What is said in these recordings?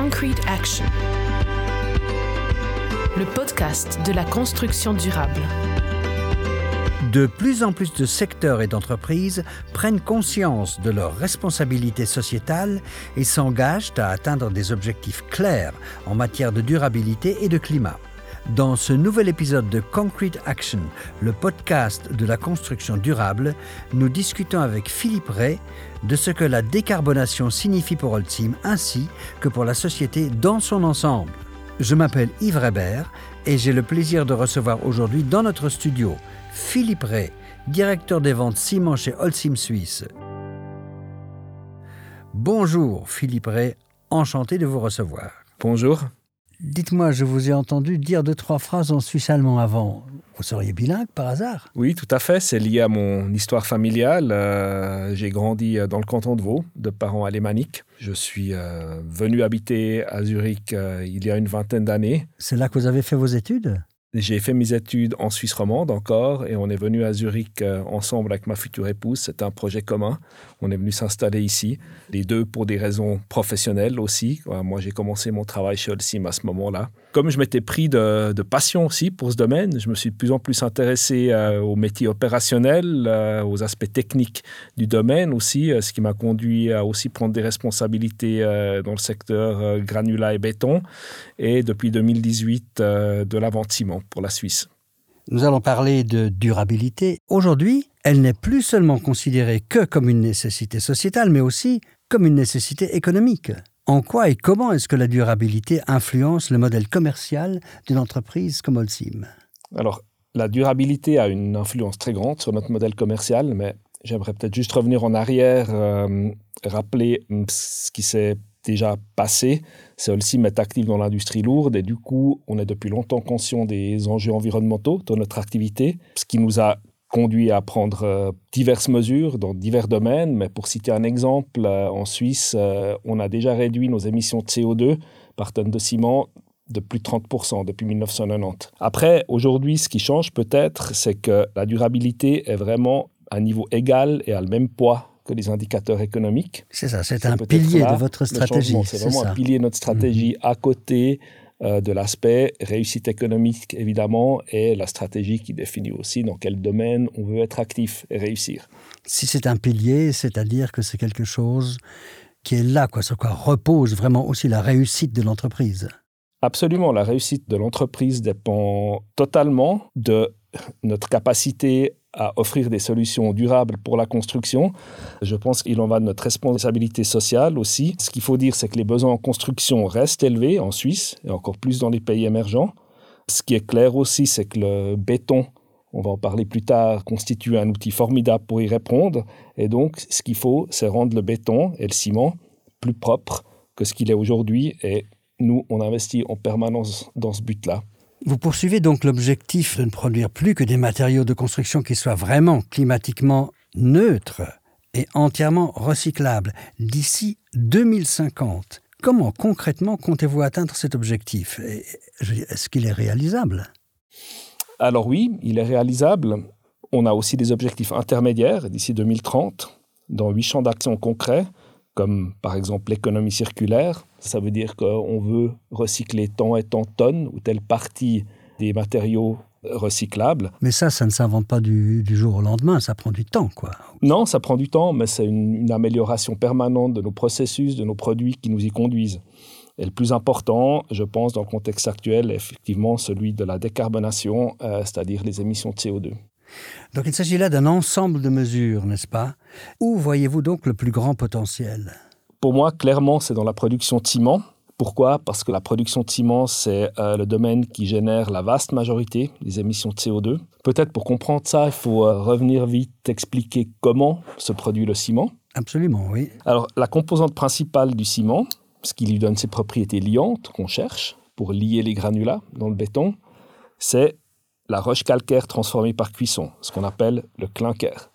Concrete Action, le podcast de la construction durable. De plus en plus de secteurs et d'entreprises prennent conscience de leurs responsabilités sociétales et s'engagent à atteindre des objectifs clairs en matière de durabilité et de climat. Dans ce nouvel épisode de Concrete Action, le podcast de la construction durable, nous discutons avec Philippe Ray de ce que la décarbonation signifie pour Holcim ainsi que pour la société dans son ensemble. Je m'appelle Yves Reber et j'ai le plaisir de recevoir aujourd'hui dans notre studio Philippe Ray, directeur des ventes ciment chez Holcim Suisse. Bonjour Philippe Ray, enchanté de vous recevoir. Bonjour. Dites-moi, je vous ai entendu dire deux, trois phrases en suisse-allemand avant. Vous seriez bilingue par hasard? Oui, tout à fait. C'est lié à mon histoire familiale. Euh, j'ai grandi euh, dans le canton de Vaud, de parents alémaniques. Je suis euh, venu habiter à Zurich euh, il y a une vingtaine d'années. C'est là que vous avez fait vos études? J'ai fait mes études en Suisse romande encore et on est venu à Zurich euh, ensemble avec ma future épouse. C'était un projet commun. On est venu s'installer ici, les deux pour des raisons professionnelles aussi. Moi, j'ai commencé mon travail chez Holcim à ce moment-là. Comme je m'étais pris de, passion aussi pour ce domaine, je me suis de plus en plus intéressé euh, aux métiers opérationnels, euh, aux aspects techniques du domaine aussi, euh, ce qui m'a conduit à aussi prendre des responsabilités dans le secteur granulat et béton et depuis 2018 euh, de la pour la Suisse. Nous allons parler de durabilité. Aujourd'hui, elle n'est plus seulement considérée que comme une nécessité sociétale, mais aussi comme une nécessité économique. En quoi et comment est-ce que la durabilité influence le modèle commercial d'une entreprise comme Holcim? Alors, la durabilité a une influence très grande sur notre modèle commercial, mais j'aimerais peut-être juste revenir en arrière, euh, rappeler hum, ce qui s'est déjà passé. C'est Holcim est actif dans l'industrie lourde et du coup, on est depuis longtemps conscient des enjeux environnementaux de notre activité, ce qui nous a conduit à prendre euh, diverses mesures dans divers domaines. Mais pour citer un exemple, euh, en Suisse, euh, on a déjà réduit nos émissions de CO2 par tonne de ciment de plus de 30% depuis 1990. Après, aujourd'hui, ce qui change peut-être, c'est que la durabilité est vraiment à un niveau égal et a le même poids que les indicateurs économiques. C'est ça, c'est un pilier là de votre stratégie. C'est vraiment ça. Mhm. un pilier de notre stratégie à côté euh, de l'aspect réussite économique, évidemment, et la stratégie qui définit aussi dans quel domaine on veut être actif et réussir. Si c'est un pilier, c'est-à-dire que c'est quelque chose qui est là, quoi, sur quoi repose vraiment aussi la réussite de l'entreprise. Absolument, la réussite de l'entreprise dépend totalement de notre capacité à offrir des solutions durables pour la construction. Je pense qu'il en va de notre responsabilité sociale aussi. Ce qu'il faut dire, c'est que les besoins en construction restent élevés en Suisse et encore plus dans les pays émergents. Ce qui est clair aussi, c'est que le béton, on va en parler plus tard, constitue un outil formidable pour y répondre. Et donc, ce qu'il faut, c'est rendre le béton et le ciment plus propres que ce qu'il est aujourd'hui. Et nous, on investit en permanence dans ce but-là. Vous poursuivez donc l'objectif de ne produire plus que des matériaux de construction qui soient vraiment climatiquement neutres et entièrement recyclables d'ici 2050. Comment concrètement comptez-vous atteindre cet objectif? Est-ce qu'il est réalisable? Alors oui, il est réalisable. On a aussi des objectifs intermédiaires d'ici 2030 dans huit champs d'action concrets, comme par exemple l'économie circulaire. Ça veut dire qu'on veut recycler tant et tant de tonnes ou telle partie des matériaux recyclables. Mais ça, ça ne s'invente pas du, du jour au lendemain, ça prend du temps, quoi. Non, ça prend du temps, mais c'est une, une amélioration permanente de nos processus, de nos produits qui nous y conduisent. Et le plus important, je pense, dans le contexte actuel, est effectivement celui de la décarbonation, euh, c'est-à-dire les émissions de CO2. Donc il s'agit là d'un ensemble de mesures, n'est-ce pas? Où voyez-vous donc le plus grand potentiel? Pour moi, clairement, c'est dans la production de ciment. Pourquoi? Parce que la production de ciment, c'est euh, le domaine qui génère la vaste majorité des émissions de CO2. Peut-être pour comprendre ça, il faut euh, revenir vite expliquer comment se produit le ciment. Absolument, oui. Alors, la composante principale du ciment, ce qui lui donne ses propriétés liantes qu'on cherche pour lier les granulats dans le béton, c'est la roche calcaire transformée par cuisson, ce qu'on appelle le clinker.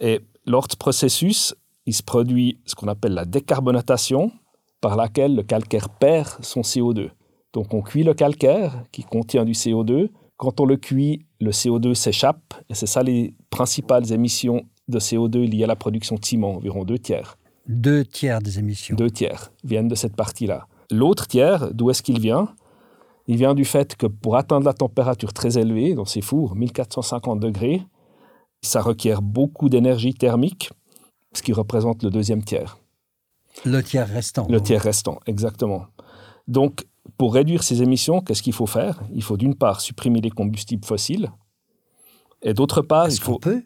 Et lors de ce processus, il se produit ce qu'on appelle la décarbonatation, par laquelle le calcaire perd son CO2. Donc on cuit le calcaire qui contient du CO2. Quand on le cuit, le CO2 s'échappe et c'est ça les principales émissions de CO2 liées à la production de ciment, environ deux tiers. Deux tiers des émissions. Deux tiers viennent de cette partie-là. L'autre tiers, d'où est-ce qu'il vient? Il vient du fait que pour atteindre la température très élevée dans ces fours, 1450 degrés, ça requiert beaucoup d'énergie thermique, ce qui représente le deuxième tiers. Le tiers restant. Le tiers restant, exactement. Donc, pour réduire ces émissions, qu'est-ce qu'il faut faire? Il faut d'une part supprimer les combustibles fossiles, et d'autre part, il faut... peut?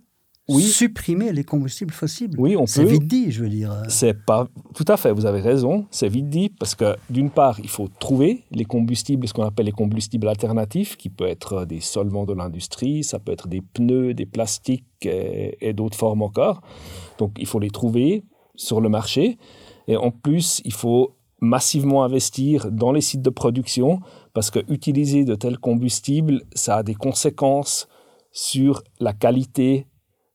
Oui. supprimer les combustibles fossiles. Oui, on peut. C'est vite dit, je veux dire. C'est pas tout à fait. Vous avez raison. C'est vite dit parce que d'une part, il faut trouver les combustibles, ce qu'on appelle les combustibles alternatifs, qui peut être des solvants de l'industrie, ça peut être des pneus, des plastiques et, et d'autres formes encore. Donc, il faut les trouver sur le marché. Et en plus, il faut massivement investir dans les sites de production parce que utiliser de tels combustibles, ça a des conséquences sur la qualité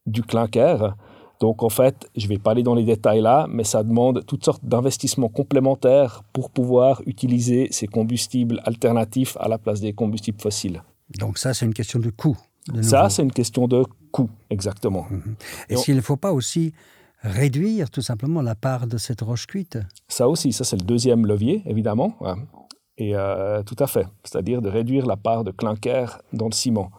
du clinker. Donc en fait, je ne vais pas aller dans les détails là, mais ça demande toutes sortes d'investissements complémentaires pour pouvoir utiliser ces combustibles alternatifs à la place des combustibles fossiles. Donc ça, c'est une question de coût. ça, c'est une question de coût, exactement. Mhm. Et s'il ne faut pas aussi réduire tout simplement la part de cette roche cuite? Ça aussi, ça c'est le deuxième levier, évidemment. Et euh, tout à fait, c'est-à-dire de réduire la part de clinker dans le ciment.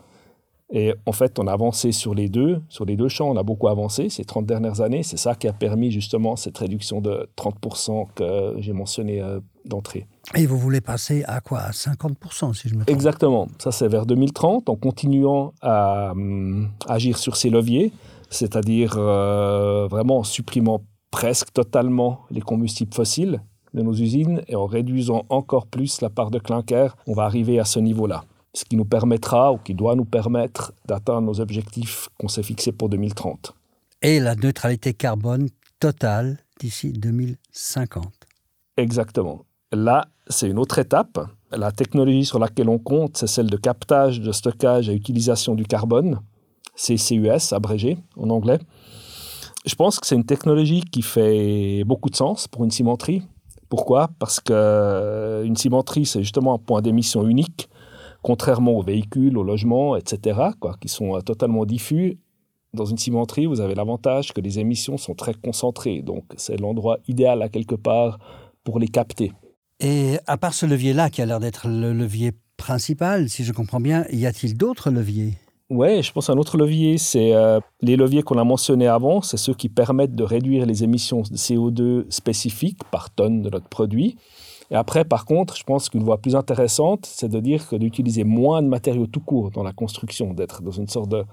Et en fait, on a avancé sur les deux, sur les deux champs, on a beaucoup avancé ces 30 dernières années. C'est ça qui a permis justement cette réduction de 30% que j'ai mentionné euh, d'entrée. Et vous voulez passer à quoi? À 50% si je me trompe Exactement. Ça, c'est vers 2030, en continuant à hum, agir sur ces leviers, c'est-à-dire euh, vraiment en supprimant presque totalement les combustibles fossiles de nos usines et en réduisant encore plus la part de clinker, on va arriver à ce niveau-là ce qui nous permettra ou qui doit nous permettre d'atteindre nos objectifs qu'on s'est fixés pour 2030. Et la neutralité carbone totale d'ici 2050. Exactement. Là, c'est une autre étape. La technologie sur laquelle on compte, c'est celle de captage, de stockage et utilisation du carbone, CCUS abrégé en anglais. Je pense que c'est une technologie qui fait beaucoup de sens pour une cimenterie. Pourquoi? Parce qu'une euh, cimenterie, c'est justement un point d'émission unique contrairement aux véhicules, aux logements, etc., quoi, qui sont euh, totalement diffus, dans une cimenterie, vous avez l'avantage que les émissions sont très concentrées. Donc, c'est l'endroit idéal à quelque part pour les capter. Et à part ce levier-là, qui a l'air d'être le levier principal, si je comprends bien, y a-t-il d'autres leviers? Oui, je pense un autre levier, c'est euh, les leviers qu'on a mentionnés avant, c'est ceux qui permettent de réduire les émissions de CO2 spécifiques par tonne de notre produit. Et après, par contre, je pense qu'une voie plus intéressante, c'est de dire que d'utiliser moins de matériaux tout court dans la construction, d'être dans une sorte de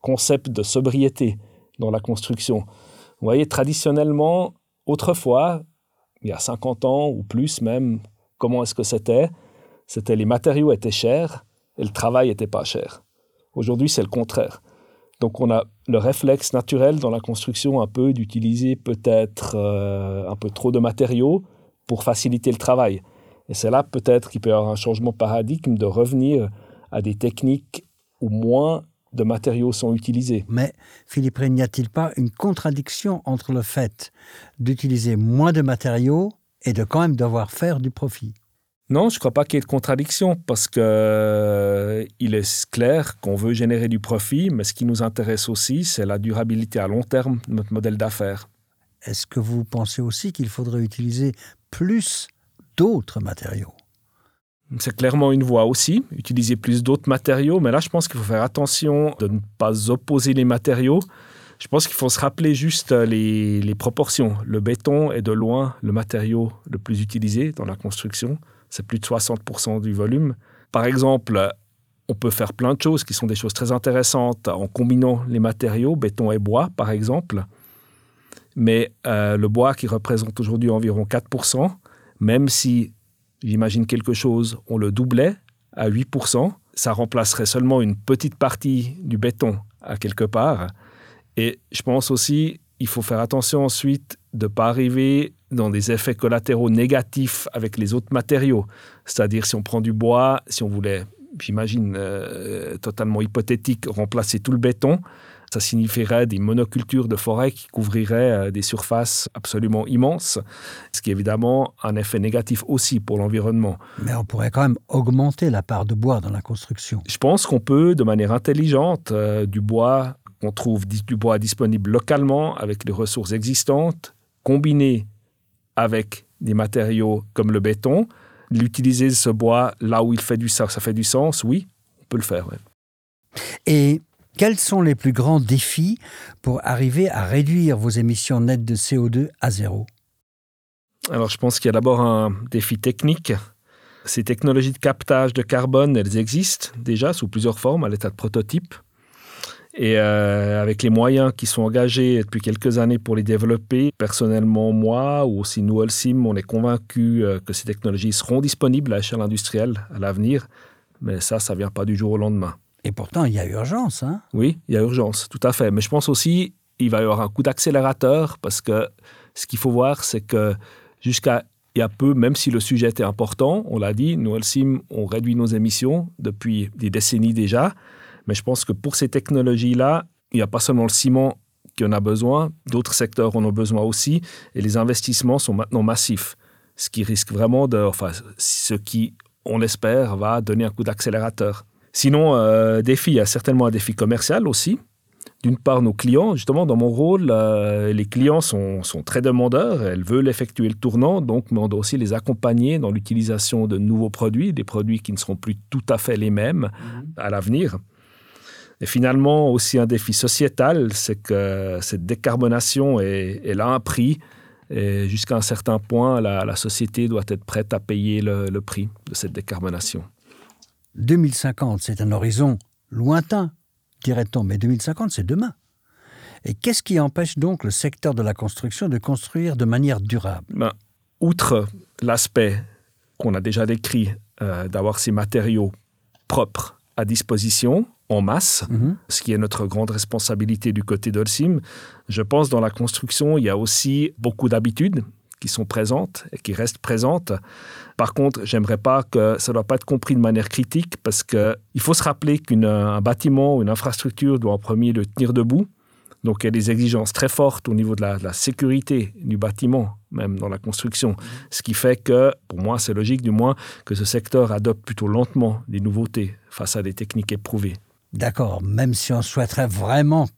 concept de sobriété dans la construction. Vous voyez, traditionnellement, autrefois, il y a 50 ans ou plus même, comment est-ce que c'était? C'était les matériaux étaient chers et le travail n'était pas cher. Aujourd'hui, c'est le contraire. Donc on a le réflexe naturel dans la construction un peu d'utiliser peut-être euh, un peu trop de matériaux pour faciliter le travail. Et c'est là peut-être qu'il peut y avoir un changement de paradigme de revenir à des techniques où moins de matériaux sont utilisés. Mais Philippe, n'y a-t-il pas une contradiction entre le fait d'utiliser moins de matériaux et de quand même devoir faire du profit? Non, je ne crois pas qu'il y ait de contradiction parce qu'il euh, est clair qu'on veut générer du profit, mais ce qui nous intéresse aussi, c'est la durabilité à long terme de notre modèle d'affaires. Est-ce que vous pensez aussi qu'il faudrait utiliser plus d'autres matériaux. C'est clairement une voie aussi, utiliser plus d'autres matériaux, mais là je pense qu'il faut faire attention de ne pas opposer les matériaux. Je pense qu'il faut se rappeler juste les, les, proportions. Le béton est de loin le matériau le plus utilisé dans la construction. C'est plus de 60% du volume. Par exemple, on peut faire plein de choses qui sont des choses très intéressantes en combinant les matériaux, béton et bois par exemple mais euh, le bois qui représente aujourd'hui environ 4%, même si j'imagine quelque chose, on le doublait à 8%, ça remplacerait seulement une petite partie du béton à quelque part. Et je pense aussi, il faut faire attention ensuite de ne pas arriver dans des effets collatéraux négatifs avec les autres matériaux. C'est-à-dire si on prend du bois, si on voulait, j'imagine, euh, totalement hypothétique, remplacer tout le béton, ça signifierait des monocultures de forêt qui couvriraient euh, des surfaces absolument immenses, ce qui est évidemment un effet négatif aussi pour l'environnement. Mais on pourrait quand même augmenter la part de bois dans la construction. Je pense qu'on peut, de manière intelligente, euh, du bois, on trouve du bois disponible localement avec les ressources existantes, combiné avec des matériaux comme le béton. L'utiliser ce bois là où il fait du ça, ça fait du sens, oui, on peut le faire. ouais. Et quels sont les plus grands défis pour arriver à réduire vos émissions nettes de CO2 à zéro? Alors, je pense qu'il y a d'abord un défi technique. Ces technologies de captage de carbone, elles existent déjà sous plusieurs formes à l'état de prototype. Et euh, avec les moyens qui sont engagés depuis quelques années pour les développer, personnellement, moi ou aussi nous, Holcim, on est convaincus euh, que ces technologies seront disponibles à l'échelle industrielle à l'avenir. Mais ça, ça ne vient pas du jour au lendemain. Et pourtant, il y a urgence. Hein Oui, il y a urgence, tout à fait. Mais je pense aussi qu'il va y avoir un coup d'accélérateur parce que ce qu'il faut voir, c'est que jusqu'à il y a peu, même si le sujet était important, on l'a dit, nous, Holcim, on réduit nos émissions depuis des décennies déjà. Mais je pense que pour ces technologies-là, il n'y a pas seulement le ciment qui en a besoin, d'autres secteurs en ont besoin aussi, et les investissements sont maintenant massifs, ce qui risque vraiment de, enfin, ce qui, on l'espère, va donner un coup d'accélérateur. Sinon, euh, défi, il y a certainement un défi commercial aussi. D'une part, nos clients, justement, dans mon rôle, euh, les clients sont, sont, très demandeurs, elles veulent effectuer le tournant, donc on doit aussi les accompagner dans l'utilisation de nouveaux produits, des produits qui ne seront plus tout à fait les mêmes mmh. à l'avenir. Et finalement, aussi un défi sociétal, c'est que cette décarbonation, est, elle a un prix. Et jusqu'à un certain point, la, la, société doit être prête à payer le, le prix de cette décarbonation. 2050, c'est un horizon lointain, dirait-on, mais 2050, c'est demain. Et qu'est-ce qui empêche donc le secteur de la construction de construire de manière durable? Ben, Outre l'aspect qu'on a déjà décrit, euh, d'avoir ces matériaux propres à disposition, en masse, mm -hmm. ce qui est notre grande responsabilité du côté d'Olsim. Je pense dans la construction, il y a aussi beaucoup d'habitudes qui sont présentes et qui restent présentes. Par contre, j'aimerais pas que ça ne doit pas être compris de manière critique parce qu'il faut se rappeler qu'un bâtiment ou une infrastructure doit en premier le tenir debout. Donc il y a des exigences très fortes au niveau de la, de la sécurité du bâtiment, même dans la construction. Ce qui fait que, pour moi, c'est logique du moins que ce secteur adopte plutôt lentement des nouveautés face à des techniques éprouvées. D'accord, même si on souhaiterait vraiment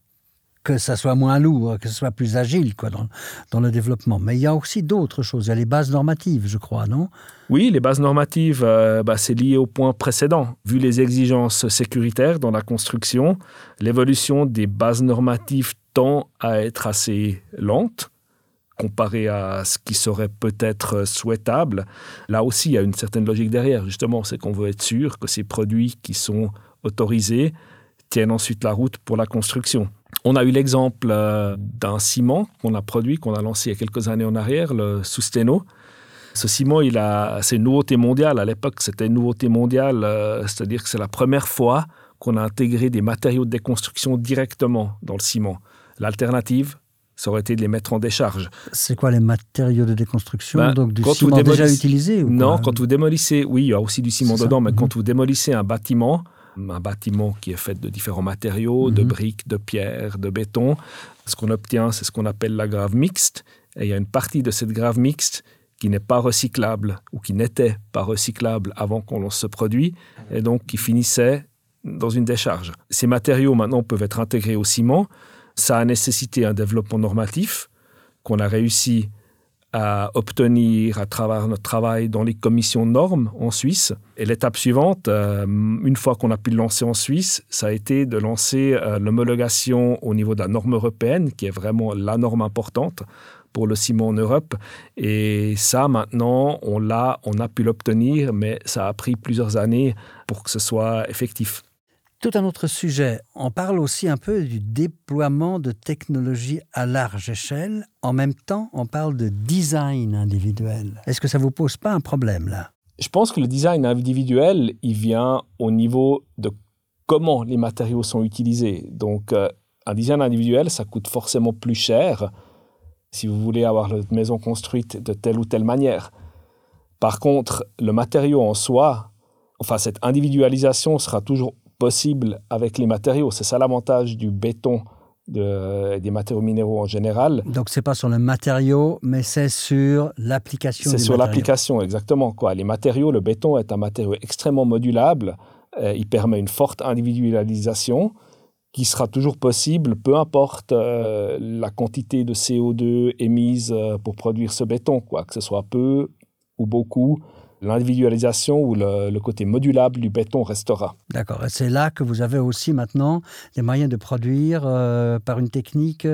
que ça soit moins lourd, que ce soit plus agile quoi, dans, le développement. Mais il y a aussi d'autres choses. Il y a les bases normatives, je crois, non? Oui, les bases normatives, euh, bah, c'est lié au point précédent. Vu les exigences sécuritaires dans la construction, l'évolution des bases normatives tend à être assez lente comparé à ce qui serait peut-être souhaitable. Là aussi, il y a une certaine logique derrière. Justement, c'est qu'on veut être sûr que ces produits qui sont autorisés tiennent ensuite la route pour la construction. On a eu l'exemple euh, d'un ciment qu'on a produit, qu'on a lancé il y a quelques années en arrière, le Susteno. Ce ciment, il a, c'est une nouveauté mondiale. À l'époque, c'était une nouveauté mondiale, euh, c'est-à-dire que c'est la première fois qu'on a intégré des matériaux de déconstruction directement dans le ciment. L'alternative, ça aurait été de les mettre en décharge. C'est quoi les matériaux de déconstruction ben, Donc du ciment déjà utilisé ou Non, quand vous démolissez, oui, il y a aussi du ciment dedans, mais mmh. quand vous démolissez un bâtiment, un bâtiment qui est fait de différents matériaux, mmh. de briques, de pierres, de béton, ce qu'on obtient, c'est ce qu'on appelle la grave mixte. Et il y a une partie de cette grave mixte qui n'est pas recyclable ou qui n'était pas recyclable avant qu'on lance ce produit et donc qui finissait dans une décharge. Ces matériaux maintenant peuvent être intégrés au ciment. Ça a nécessité un développement normatif qu'on a réussi à obtenir à travers notre travail dans les commissions normes en Suisse. Et l'étape suivante, euh, une fois qu'on a pu le lancer en Suisse, ça a été de lancer euh, l'homologation au niveau de la norme européenne, qui est vraiment la norme importante pour le ciment en Europe. Et ça, maintenant, on l'a, on a pu l'obtenir, mais ça a pris plusieurs années pour que ce soit effectif. Tout un autre sujet, on parle aussi un peu du déploiement de technologies à large échelle. En même temps, on parle de design individuel. Est-ce que ça vous pose pas un problème là? Je pense que le design individuel, il vient au niveau de comment les matériaux sont utilisés. Donc, euh, un design individuel, ça coûte forcément plus cher si vous voulez avoir votre maison construite de telle ou telle manière. Par contre, le matériau en soi, enfin cette individualisation sera toujours possible avec les matériaux. C'est ça l'avantage du béton, de, des matériaux minéraux en général. Donc c'est pas sur le matériau, mais c'est sur l'application. C'est sur l'application, exactement. Quoi. Les matériaux, le béton est un matériau extrêmement modulable. Euh, il permet une forte individualisation qui sera toujours possible, peu importe euh, la quantité de CO2 émise euh, pour produire ce béton, quoi, que ce soit peu ou beaucoup l'individualisation ou le, le, côté modulable du béton restera. D'accord. Et c'est là que vous avez aussi maintenant des moyens de produire euh, par une technique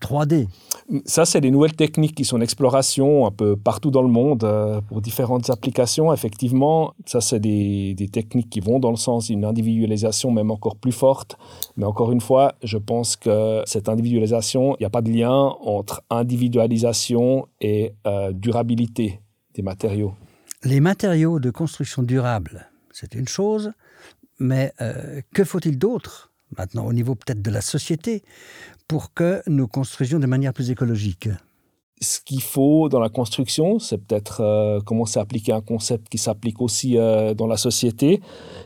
3D. Euh, Ça, c'est des nouvelles techniques qui sont en exploration un peu partout dans le monde euh, pour différentes applications. Effectivement, ça, c'est des, des techniques qui vont dans le sens d'une individualisation même encore plus forte. Mais encore une fois, je pense que cette individualisation, il n'y a pas de lien entre individualisation et euh, durabilité des matériaux. Les matériaux de construction durable, c'est une chose, mais euh, que faut-il d'autre maintenant au niveau peut-être de la société pour que nous construisions de manière plus écologique? Ce qu'il faut dans la construction, c'est peut-être euh, commencer à appliquer un concept qui s'applique aussi euh, dans la société,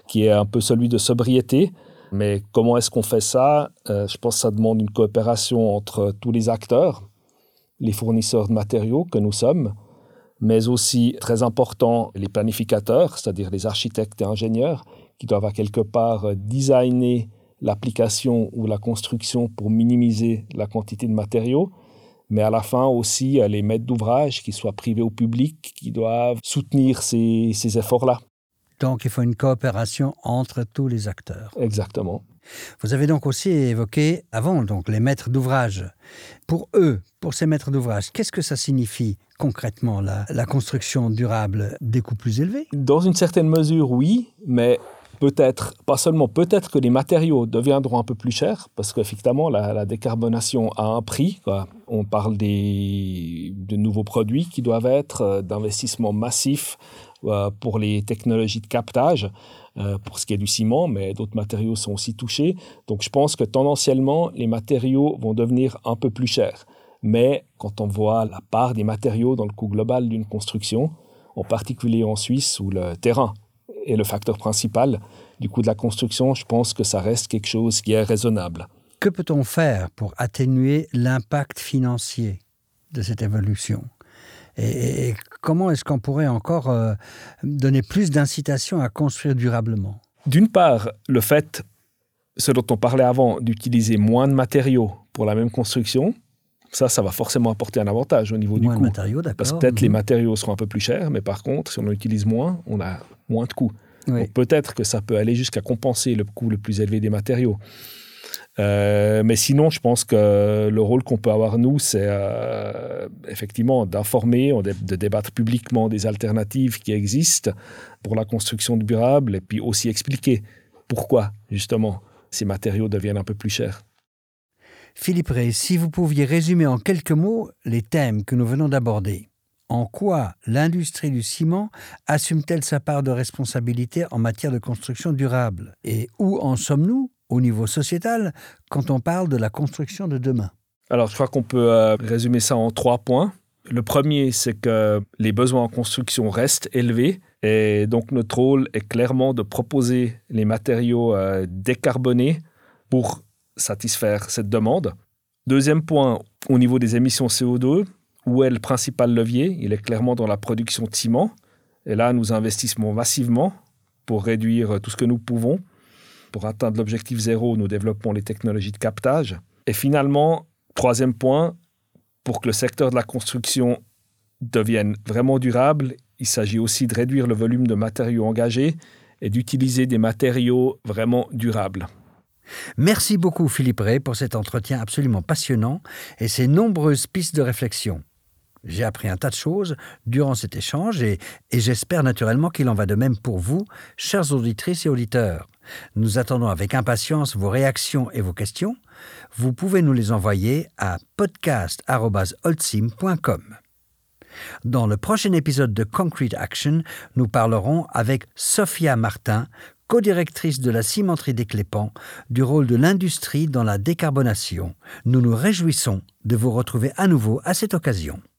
qui est un peu celui de sobriété. Mais comment est-ce qu'on fait ça? Je pense que ça demande une coopération entre tous les acteurs, les fournisseurs de matériaux que nous sommes, mais aussi très important les planificateurs, c'est-à-dire les architectes et ingénieurs, qui doivent à quelque part designer l'application ou la construction pour minimiser la quantité de matériaux, mais à la fin aussi les maîtres d'ouvrage, qu'ils soient privés ou publics, qui doivent soutenir ces, ces efforts-là. Donc il faut une coopération entre tous les acteurs. Exactement. Vous avez donc aussi évoqué avant donc les maîtres d'ouvrage. Pour eux, pour ces maîtres d'ouvrage, qu'est-ce que ça signifie concrètement la, construction durable des coûts plus élevés? Dans une certaine mesure, oui, mais peut-être, pas seulement, peut-être que les matériaux deviendront un peu plus chers, parce qu'effectivement, la, la, décarbonation a un prix. On parle des, de nouveaux produits qui doivent être euh, d'investissements massifs euh, pour les technologies de captage, euh, pour ce qui est du ciment, mais d'autres matériaux sont aussi touchés. Donc je pense que tendanciellement, les matériaux vont devenir un peu plus chers. Mais quand on voit la part des matériaux dans le coût global d'une construction, en particulier en Suisse, où le terrain est le facteur principal du coût de la construction, je pense que ça reste quelque chose qui est raisonnable. Que peut-on faire pour atténuer l'impact financier de cette évolution? Et, et comment est-ce qu'on pourrait encore euh, donner plus d'incitation à construire durablement? D'une part, le fait, ce dont on parlait avant, d'utiliser moins de matériaux pour la même construction, ça, ça va forcément apporter un avantage au niveau moins du coût. Matériaux, Parce que peut-être mmh. les matériaux seront un peu plus chers, mais par contre, si on en utilise moins, on a moins de coûts. Oui. Peut-être que ça peut aller jusqu'à compenser le coût le plus élevé des matériaux. Euh, mais sinon, je pense que le rôle qu'on peut avoir, nous, c'est euh, effectivement d'informer, de débattre publiquement des alternatives qui existent pour la construction durable et puis aussi expliquer pourquoi, justement, ces matériaux deviennent un peu plus chers. Philippe Ray, si vous pouviez résumer en quelques mots les thèmes que nous venons d'aborder. En quoi l'industrie du ciment assume-t-elle sa part de responsabilité en matière de construction durable? Et où en sommes-nous au niveau sociétal quand on parle de la construction de demain Alors, je crois qu'on peut euh, résumer ça en trois points. Le premier, c'est que les besoins en construction restent élevés et donc notre rôle est clairement de proposer les matériaux euh, décarbonés pour satisfaire cette demande. Deuxième point, au niveau des émissions CO2, où est le principal levier? Il est clairement dans la production de ciment. Et là, nous investissons massivement pour réduire tout ce que nous pouvons. Pour atteindre l'objectif zéro, nous développons les technologies de captage. Et finalement, troisième point, pour que le secteur de la construction devienne vraiment durable, il s'agit aussi de réduire le volume de matériaux engagés et d'utiliser des matériaux vraiment durables. Merci beaucoup Philippe Ray pour cet entretien absolument passionnant et ces nombreuses pistes de réflexion. J'ai appris un tas de choses durant cet échange et, j'espère naturellement qu'il en va de même pour vous, chers auditrices et auditeurs. Nous attendons avec impatience vos réactions et vos questions. Vous pouvez nous les envoyer à podcast.holcim.com. Dans le prochain épisode de Concrete Action, nous parlerons avec Sophia Martin, co-directrice de la cimenterie des Clépans, du rôle de l'industrie dans la décarbonation. Nous nous réjouissons de vous retrouver à nouveau à cette occasion.